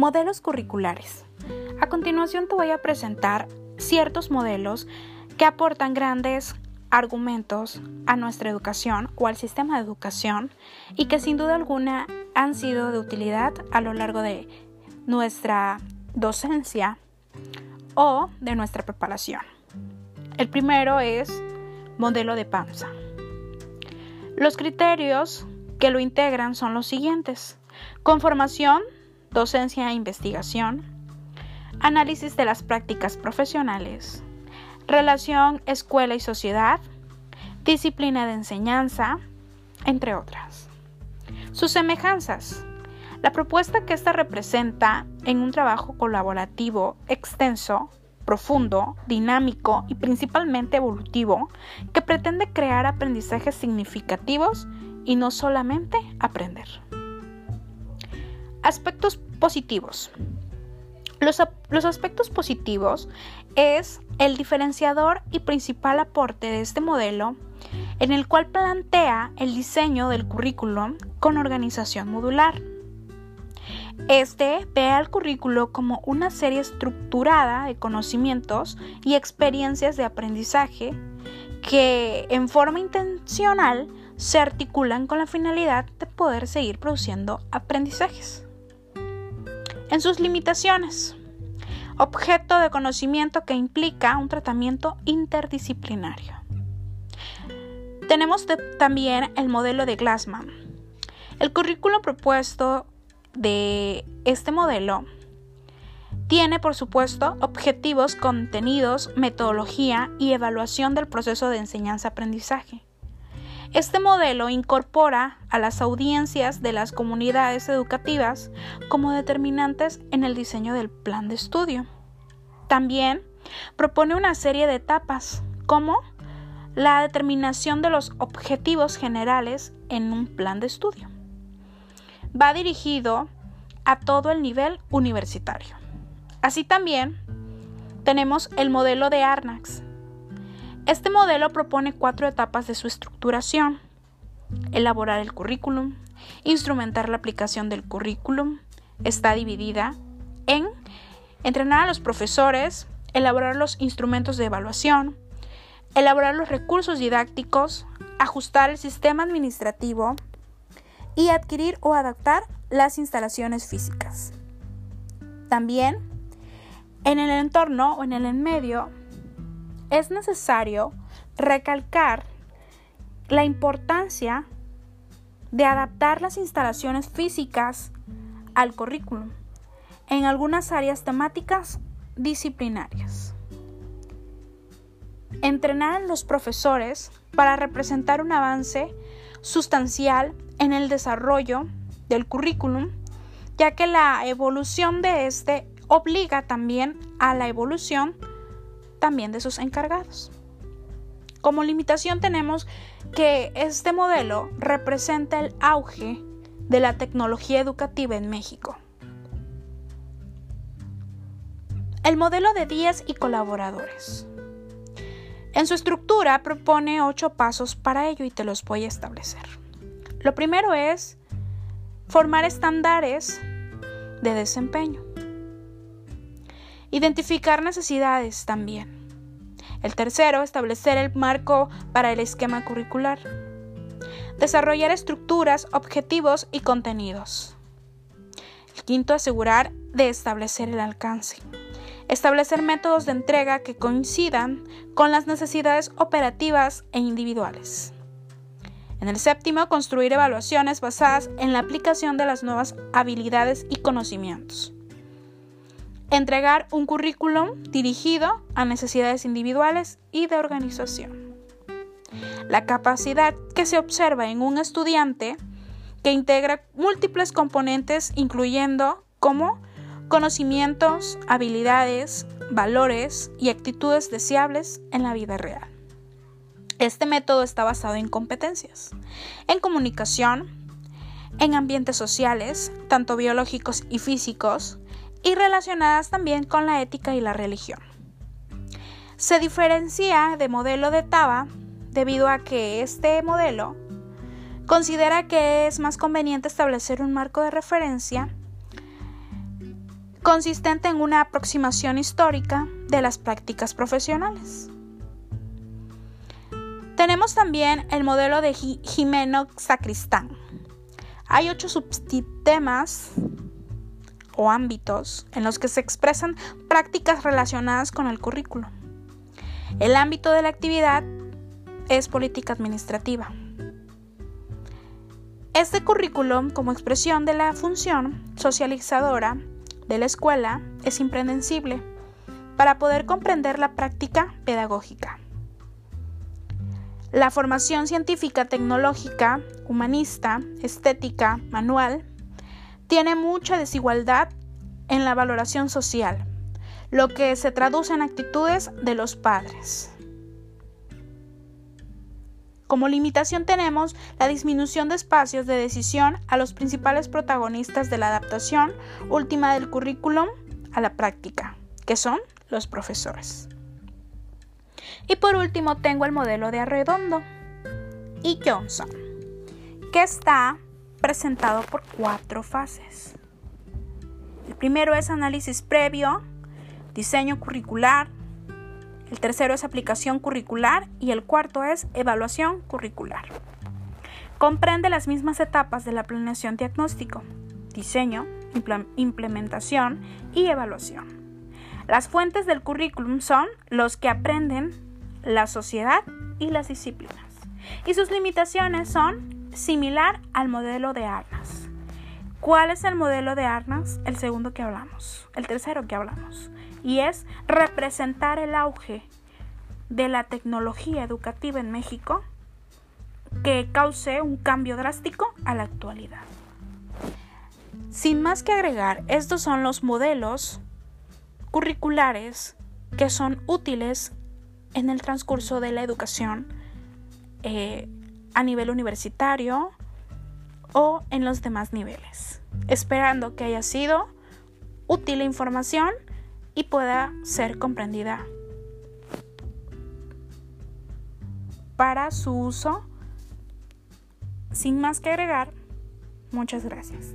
Modelos curriculares. A continuación te voy a presentar ciertos modelos que aportan grandes argumentos a nuestra educación o al sistema de educación y que sin duda alguna han sido de utilidad a lo largo de nuestra docencia o de nuestra preparación. El primero es modelo de panza. Los criterios que lo integran son los siguientes. Conformación, docencia e investigación, análisis de las prácticas profesionales, relación escuela y sociedad, disciplina de enseñanza, entre otras. Sus semejanzas. La propuesta que ésta representa en un trabajo colaborativo extenso, profundo, dinámico y principalmente evolutivo que pretende crear aprendizajes significativos y no solamente aprender. Aspectos positivos. Los, aspectos positivos es el diferenciador y principal aporte de este modelo en el cual plantea el diseño del currículum con organización modular. Este ve al currículo como una serie estructurada de conocimientos y experiencias de aprendizaje que en forma intencional se articulan con la finalidad de poder seguir produciendo aprendizajes. En sus limitaciones, objeto de conocimiento que implica un tratamiento interdisciplinario. Tenemos también el modelo de Glassman. El currículo propuesto de este modelo tiene, por supuesto, objetivos, contenidos, metodología y evaluación del proceso de enseñanza-aprendizaje. Este modelo incorpora a las audiencias de las comunidades educativas como determinantes en el diseño del plan de estudio. También propone una serie de etapas, como la determinación de los objetivos generales en un plan de estudio. Va dirigido a todo el nivel universitario. Así también tenemos el modelo de Arnax, este modelo propone cuatro etapas de su estructuración. Elaborar el currículum, instrumentar la aplicación del currículum, está dividida en entrenar a los profesores, elaborar los instrumentos de evaluación, elaborar los recursos didácticos, ajustar el sistema administrativo y adquirir o adaptar las instalaciones físicas. También en el entorno o en el medio es necesario recalcar la importancia de adaptar las instalaciones físicas al currículum en algunas áreas temáticas disciplinarias. Entrenar a los profesores para representar un avance sustancial en el desarrollo del currículum, ya que la evolución de este obliga también a la evolución también de sus encargados. Como limitación tenemos que este modelo representa el auge de la tecnología educativa en México. El modelo de 10 y colaboradores. En su estructura propone ocho pasos para ello y te los voy a establecer. Lo primero es formar estándares de desempeño. Identificar necesidades también. El tercero, establecer el marco para el esquema curricular. Desarrollar estructuras, objetivos y contenidos. El quinto, asegurar de establecer el alcance. Establecer métodos de entrega que coincidan con las necesidades operativas e individuales. En el séptimo, construir evaluaciones basadas en la aplicación de las nuevas habilidades y conocimientos entregar un currículum dirigido a necesidades individuales y de organización. La capacidad que se observa en un estudiante que integra múltiples componentes incluyendo como conocimientos, habilidades, valores y actitudes deseables en la vida real. Este método está basado en competencias, en comunicación, en ambientes sociales, tanto biológicos y físicos, y relacionadas también con la ética y la religión. Se diferencia de modelo de Taba debido a que este modelo considera que es más conveniente establecer un marco de referencia consistente en una aproximación histórica de las prácticas profesionales. Tenemos también el modelo de Jimeno Sacristán. Hay ocho subsistemas o ámbitos en los que se expresan prácticas relacionadas con el currículo. El ámbito de la actividad es política administrativa. Este currículum, como expresión de la función socializadora de la escuela, es impredecible para poder comprender la práctica pedagógica. La formación científica, tecnológica, humanista, estética, manual, tiene mucha desigualdad en la valoración social, lo que se traduce en actitudes de los padres. Como limitación tenemos la disminución de espacios de decisión a los principales protagonistas de la adaptación última del currículum a la práctica, que son los profesores. Y por último tengo el modelo de Arredondo y Johnson, que está presentado por cuatro fases. El primero es análisis previo, diseño curricular, el tercero es aplicación curricular y el cuarto es evaluación curricular. Comprende las mismas etapas de la planeación diagnóstico, diseño, implementación y evaluación. Las fuentes del currículum son los que aprenden la sociedad y las disciplinas. Y sus limitaciones son similar al modelo de Arnas. ¿Cuál es el modelo de Arnas? El segundo que hablamos, el tercero que hablamos y es representar el auge de la tecnología educativa en México que cause un cambio drástico a la actualidad. Sin más que agregar, estos son los modelos curriculares que son útiles en el transcurso de la educación eh, a nivel universitario o en los demás niveles. Esperando que haya sido útil la información y pueda ser comprendida para su uso. Sin más que agregar, muchas gracias.